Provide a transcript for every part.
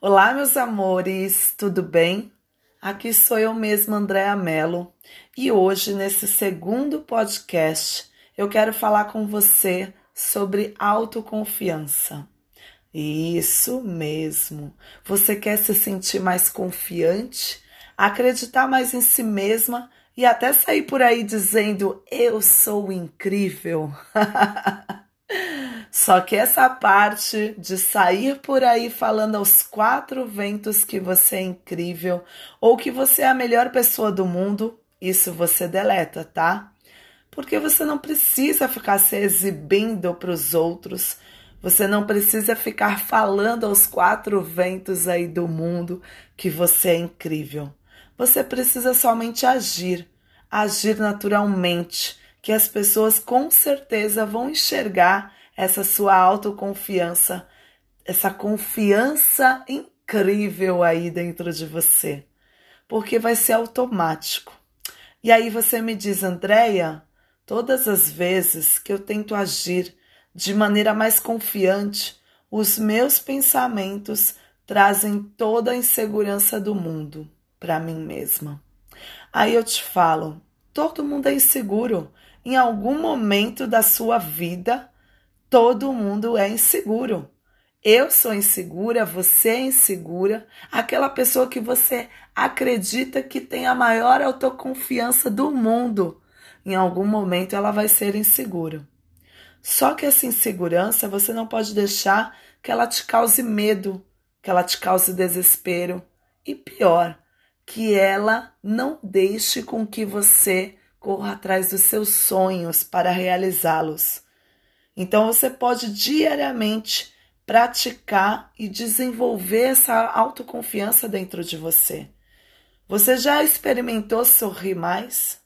Olá, meus amores, tudo bem? Aqui sou eu mesma, Andréa Mello, e hoje, nesse segundo podcast, eu quero falar com você sobre autoconfiança. Isso mesmo. Você quer se sentir mais confiante, acreditar mais em si mesma e até sair por aí dizendo eu sou incrível? Só que essa parte de sair por aí falando aos quatro ventos que você é incrível ou que você é a melhor pessoa do mundo, isso você deleta, tá? Porque você não precisa ficar se exibindo para os outros, você não precisa ficar falando aos quatro ventos aí do mundo que você é incrível. Você precisa somente agir, agir naturalmente, que as pessoas com certeza vão enxergar essa sua autoconfiança, essa confiança incrível aí dentro de você, porque vai ser automático. E aí você me diz, Andréia, todas as vezes que eu tento agir de maneira mais confiante, os meus pensamentos trazem toda a insegurança do mundo para mim mesma. Aí eu te falo, todo mundo é inseguro. Em algum momento da sua vida, Todo mundo é inseguro. Eu sou insegura, você é insegura. Aquela pessoa que você acredita que tem a maior autoconfiança do mundo, em algum momento ela vai ser insegura. Só que essa insegurança você não pode deixar que ela te cause medo, que ela te cause desespero e pior, que ela não deixe com que você corra atrás dos seus sonhos para realizá-los. Então você pode diariamente praticar e desenvolver essa autoconfiança dentro de você. Você já experimentou sorrir mais?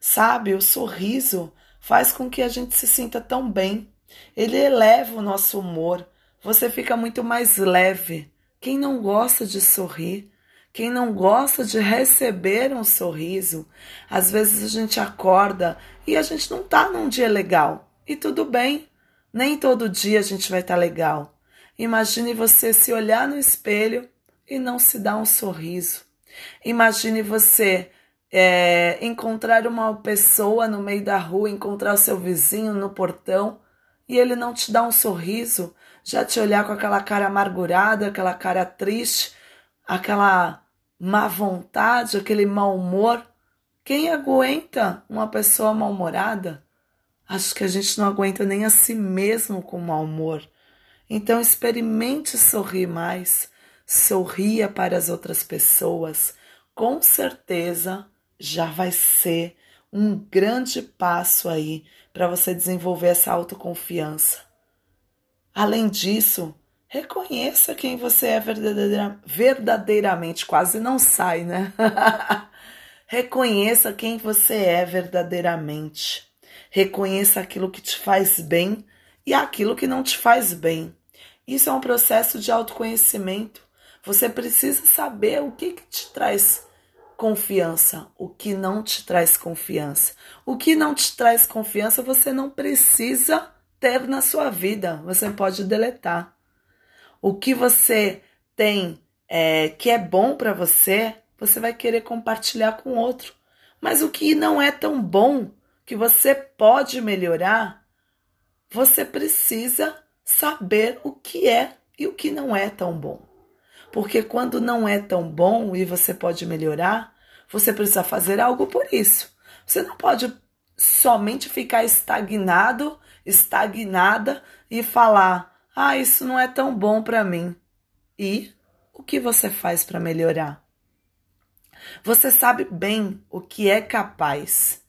Sabe, o sorriso faz com que a gente se sinta tão bem. Ele eleva o nosso humor. Você fica muito mais leve. Quem não gosta de sorrir? Quem não gosta de receber um sorriso? Às vezes a gente acorda e a gente não tá num dia legal. E tudo bem, nem todo dia a gente vai estar tá legal. Imagine você se olhar no espelho e não se dar um sorriso. Imagine você é, encontrar uma pessoa no meio da rua, encontrar o seu vizinho no portão e ele não te dá um sorriso, já te olhar com aquela cara amargurada, aquela cara triste, aquela má vontade, aquele mau humor. Quem aguenta uma pessoa mal-humorada? Acho que a gente não aguenta nem a si mesmo com mau humor. Então experimente sorrir mais, sorria para as outras pessoas. Com certeza já vai ser um grande passo aí para você desenvolver essa autoconfiança. Além disso, reconheça quem você é verdadeira, verdadeiramente, quase não sai, né? reconheça quem você é verdadeiramente. Reconheça aquilo que te faz bem e aquilo que não te faz bem. Isso é um processo de autoconhecimento. Você precisa saber o que, que te traz confiança, o que não te traz confiança. O que não te traz confiança você não precisa ter na sua vida, você pode deletar. O que você tem é, que é bom para você, você vai querer compartilhar com outro. Mas o que não é tão bom, que você pode melhorar, você precisa saber o que é e o que não é tão bom. Porque quando não é tão bom e você pode melhorar, você precisa fazer algo por isso. Você não pode somente ficar estagnado, estagnada e falar: "Ah, isso não é tão bom para mim". E o que você faz para melhorar? Você sabe bem o que é capaz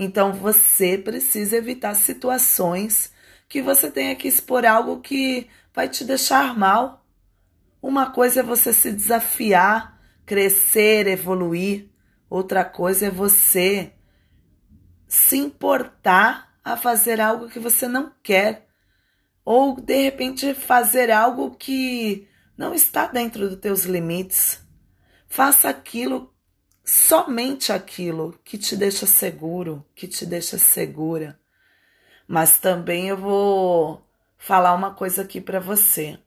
então você precisa evitar situações que você tenha que expor algo que vai te deixar mal. Uma coisa é você se desafiar, crescer, evoluir. Outra coisa é você se importar a fazer algo que você não quer. Ou de repente fazer algo que não está dentro dos teus limites. Faça aquilo somente aquilo que te deixa seguro, que te deixa segura. Mas também eu vou falar uma coisa aqui para você.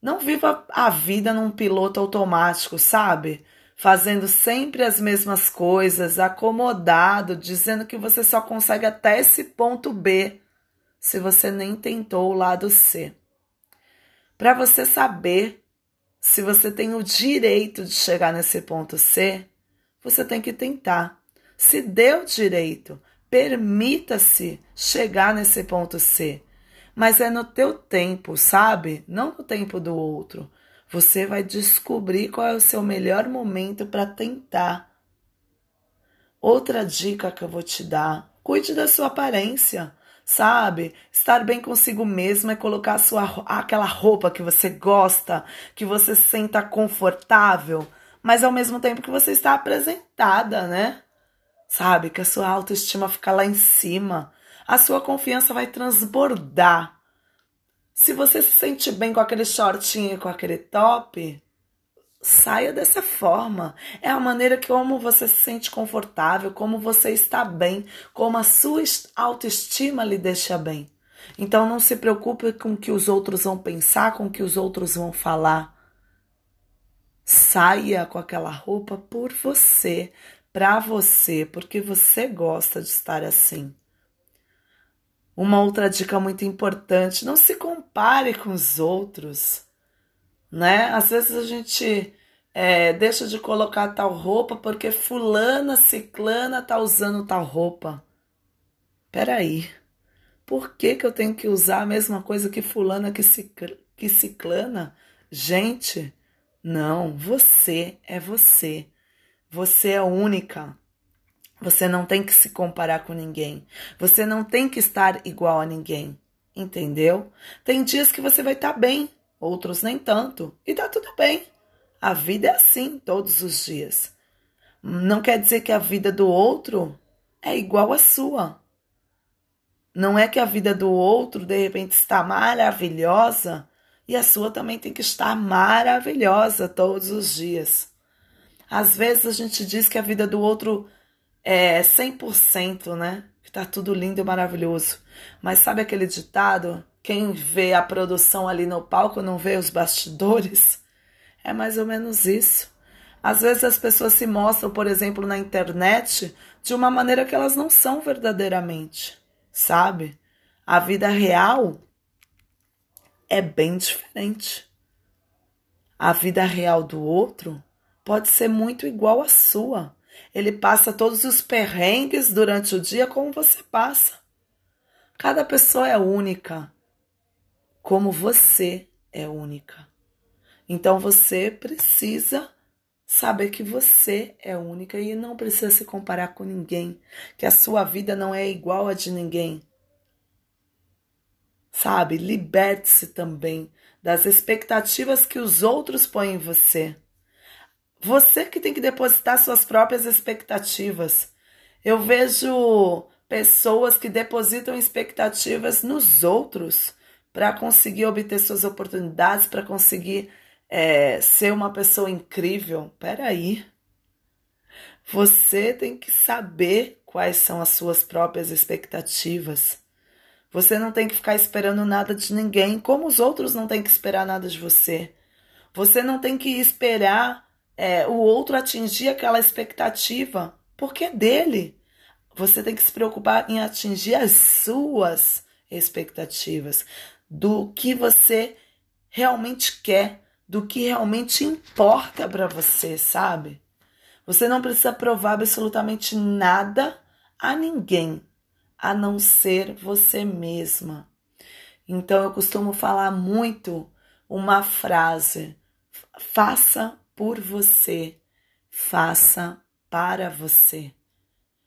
Não viva a vida num piloto automático, sabe? Fazendo sempre as mesmas coisas, acomodado, dizendo que você só consegue até esse ponto B, se você nem tentou o lado C. Para você saber se você tem o direito de chegar nesse ponto C, você tem que tentar. Se deu direito, permita-se chegar nesse ponto C mas é no teu tempo, sabe? Não no tempo do outro. Você vai descobrir qual é o seu melhor momento para tentar. Outra dica que eu vou te dar: cuide da sua aparência, sabe? Estar bem consigo mesmo é colocar sua, aquela roupa que você gosta, que você senta confortável, mas ao mesmo tempo que você está apresentada, né? Sabe? Que a sua autoestima fica lá em cima a sua confiança vai transbordar. Se você se sente bem com aquele shortinho, com aquele top, saia dessa forma. É a maneira como você se sente confortável, como você está bem, como a sua autoestima lhe deixa bem. Então não se preocupe com o que os outros vão pensar, com o que os outros vão falar. Saia com aquela roupa por você, para você, porque você gosta de estar assim. Uma outra dica muito importante: não se compare com os outros, né? Às vezes a gente é, deixa de colocar tal roupa porque fulana, ciclana tá usando tal roupa. Peraí, por que, que eu tenho que usar a mesma coisa que fulana, que, cicl que ciclana? Gente, não, você é você. Você é única. Você não tem que se comparar com ninguém. Você não tem que estar igual a ninguém. Entendeu? Tem dias que você vai estar tá bem, outros nem tanto. E tá tudo bem. A vida é assim todos os dias. Não quer dizer que a vida do outro é igual à sua. Não é que a vida do outro de repente está maravilhosa e a sua também tem que estar maravilhosa todos os dias. Às vezes a gente diz que a vida do outro é 100%, né? Que tá tudo lindo e maravilhoso. Mas sabe aquele ditado? Quem vê a produção ali no palco não vê os bastidores? É mais ou menos isso. Às vezes as pessoas se mostram, por exemplo, na internet de uma maneira que elas não são verdadeiramente, sabe? A vida real é bem diferente. A vida real do outro pode ser muito igual à sua. Ele passa todos os perrengues durante o dia como você passa. Cada pessoa é única, como você é única. Então você precisa saber que você é única e não precisa se comparar com ninguém, que a sua vida não é igual a de ninguém. Sabe? Liberte-se também das expectativas que os outros põem em você. Você que tem que depositar suas próprias expectativas. Eu vejo pessoas que depositam expectativas nos outros para conseguir obter suas oportunidades, para conseguir é, ser uma pessoa incrível. Peraí. Você tem que saber quais são as suas próprias expectativas. Você não tem que ficar esperando nada de ninguém, como os outros não têm que esperar nada de você. Você não tem que esperar é, o outro atingir aquela expectativa, porque é dele. Você tem que se preocupar em atingir as suas expectativas, do que você realmente quer, do que realmente importa para você, sabe? Você não precisa provar absolutamente nada a ninguém, a não ser você mesma. Então eu costumo falar muito uma frase: faça por você, faça para você.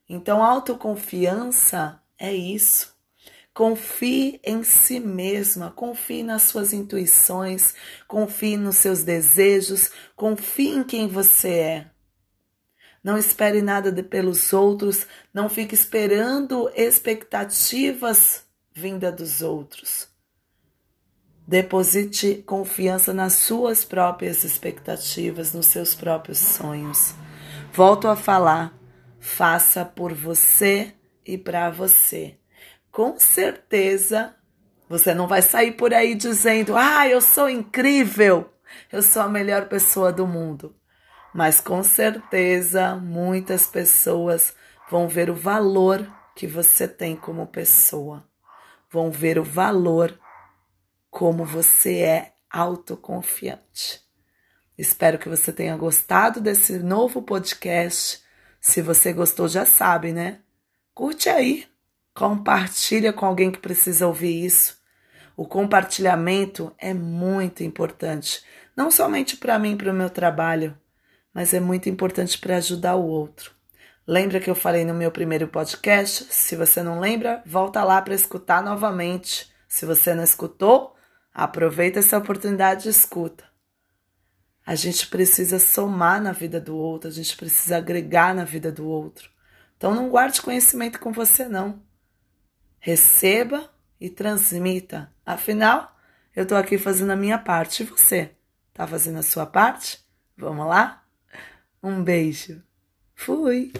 Então, autoconfiança é isso. Confie em si mesma, confie nas suas intuições, confie nos seus desejos, confie em quem você é. Não espere nada de, pelos outros, não fique esperando expectativas vinda dos outros. Deposite confiança nas suas próprias expectativas, nos seus próprios sonhos. Volto a falar, faça por você e para você. Com certeza Você não vai sair por aí dizendo: "Ah, eu sou incrível, eu sou a melhor pessoa do mundo". Mas com certeza muitas pessoas vão ver o valor que você tem como pessoa. Vão ver o valor como você é autoconfiante. Espero que você tenha gostado desse novo podcast. Se você gostou, já sabe, né? Curte aí, compartilha com alguém que precisa ouvir isso. O compartilhamento é muito importante, não somente para mim, para o meu trabalho, mas é muito importante para ajudar o outro. Lembra que eu falei no meu primeiro podcast? Se você não lembra, volta lá para escutar novamente. Se você não escutou, aproveita essa oportunidade e escuta. A gente precisa somar na vida do outro, a gente precisa agregar na vida do outro. Então não guarde conhecimento com você não. Receba e transmita. Afinal, eu estou aqui fazendo a minha parte e você está fazendo a sua parte? Vamos lá? Um beijo. Fui.